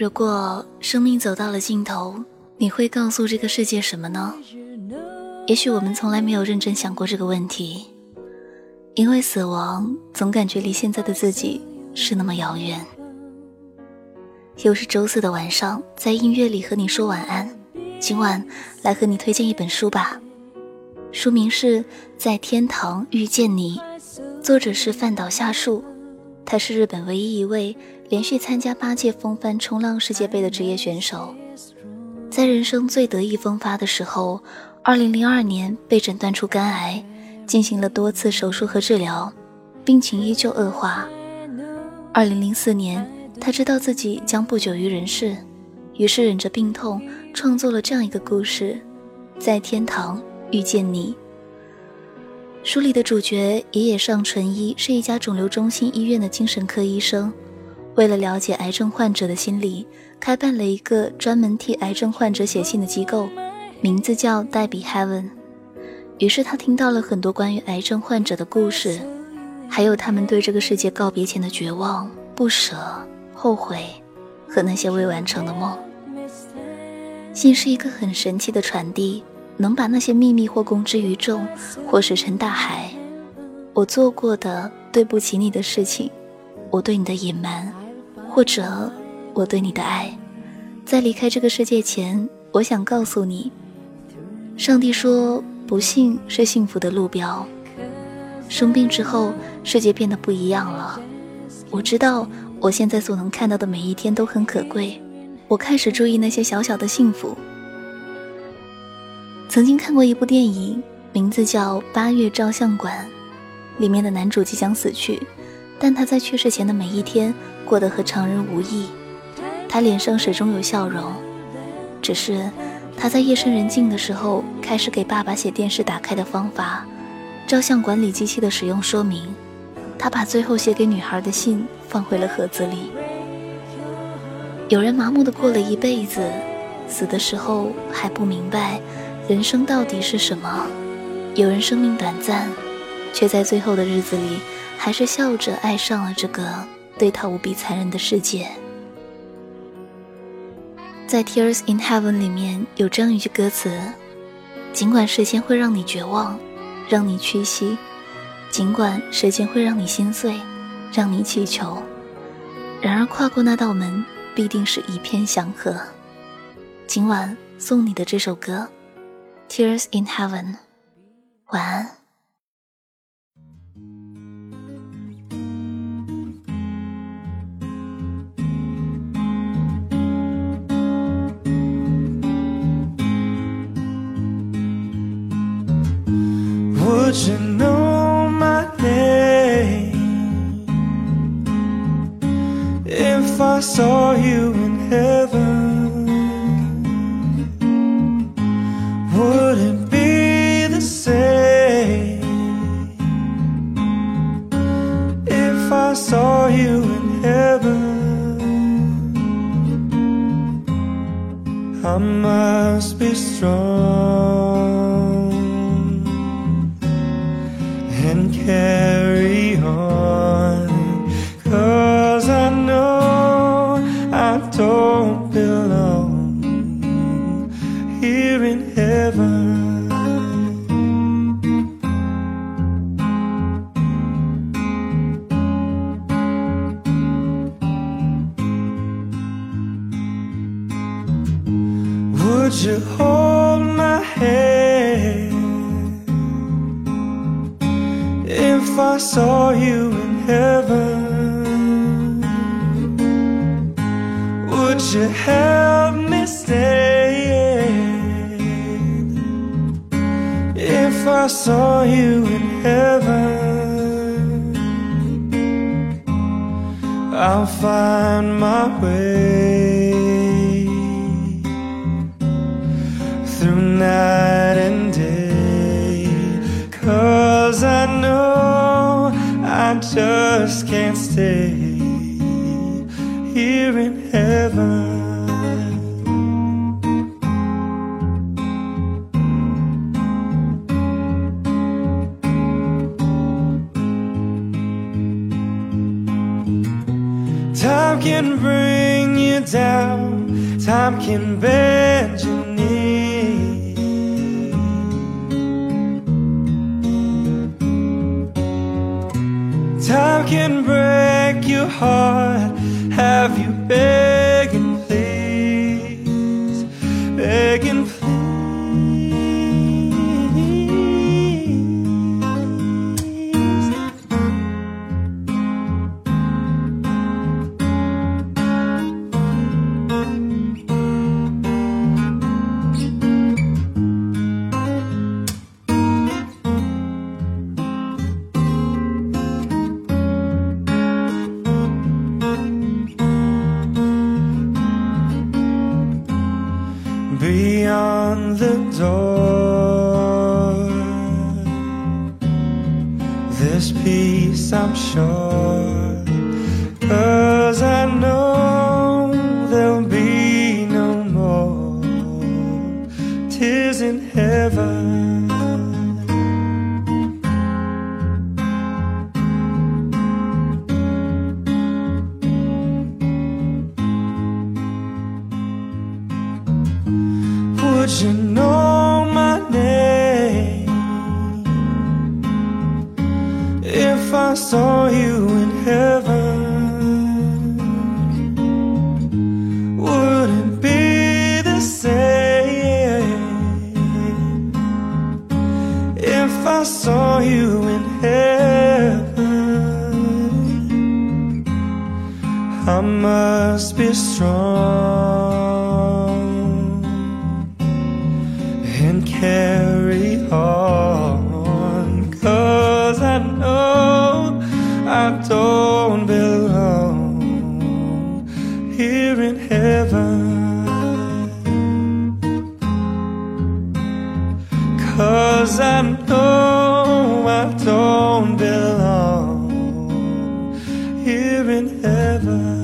如果生命走到了尽头，你会告诉这个世界什么呢？也许我们从来没有认真想过这个问题，因为死亡总感觉离现在的自己是那么遥远。又是周四的晚上，在音乐里和你说晚安。今晚来和你推荐一本书吧，书名是《在天堂遇见你》，作者是饭岛夏树，他是日本唯一一位。连续参加八届风帆冲浪世界杯的职业选手，在人生最得意风发的时候，2002年被诊断出肝癌，进行了多次手术和治疗，病情依旧恶化。2004年，他知道自己将不久于人世，于是忍着病痛创作了这样一个故事：在天堂遇见你。书里的主角野野上纯一是一家肿瘤中心医院的精神科医生。为了了解癌症患者的心理，开办了一个专门替癌症患者写信的机构，名字叫黛比 Heaven。于是他听到了很多关于癌症患者的故事，还有他们对这个世界告别前的绝望、不舍、后悔和那些未完成的梦。信是一个很神奇的传递，能把那些秘密或公之于众，或石沉大海。我做过的对不起你的事情，我对你的隐瞒。或者，我对你的爱，在离开这个世界前，我想告诉你，上帝说，不幸是幸福的路标。生病之后，世界变得不一样了。我知道，我现在所能看到的每一天都很可贵。我开始注意那些小小的幸福。曾经看过一部电影，名字叫《八月照相馆》，里面的男主即将死去，但他在去世前的每一天。过得和常人无异，他脸上始终有笑容。只是他在夜深人静的时候，开始给爸爸写电视打开的方法、照相管理机器的使用说明。他把最后写给女孩的信放回了盒子里。有人麻木的过了一辈子，死的时候还不明白人生到底是什么；有人生命短暂，却在最后的日子里还是笑着爱上了这个。对他无比残忍的世界，在《Tears in Heaven》里面有这样一句歌词：“尽管时间会让你绝望，让你屈膝；尽管时间会让你心碎，让你祈求，然而跨过那道门，必定是一片祥和。”今晚送你的这首歌，《Tears in Heaven》，晚安。Would you know my name if I saw you in heaven? Would it be the same if I saw you in heaven? I must be strong. Carry on. Cause I know I don't belong here in heaven. Would you hold my hand I saw you in heaven Would you help me stay If I saw you in heaven I'll find my way Through night and I just can't stay here in heaven. Time can bring you down, time can bend your Time can break your heart, have you begging, This peace, I'm sure, cause I know there'll be no more tears in heaven. I saw you in heaven? Would it be the same if I saw you in heaven? I must be strong Cause I know I don't belong here in heaven.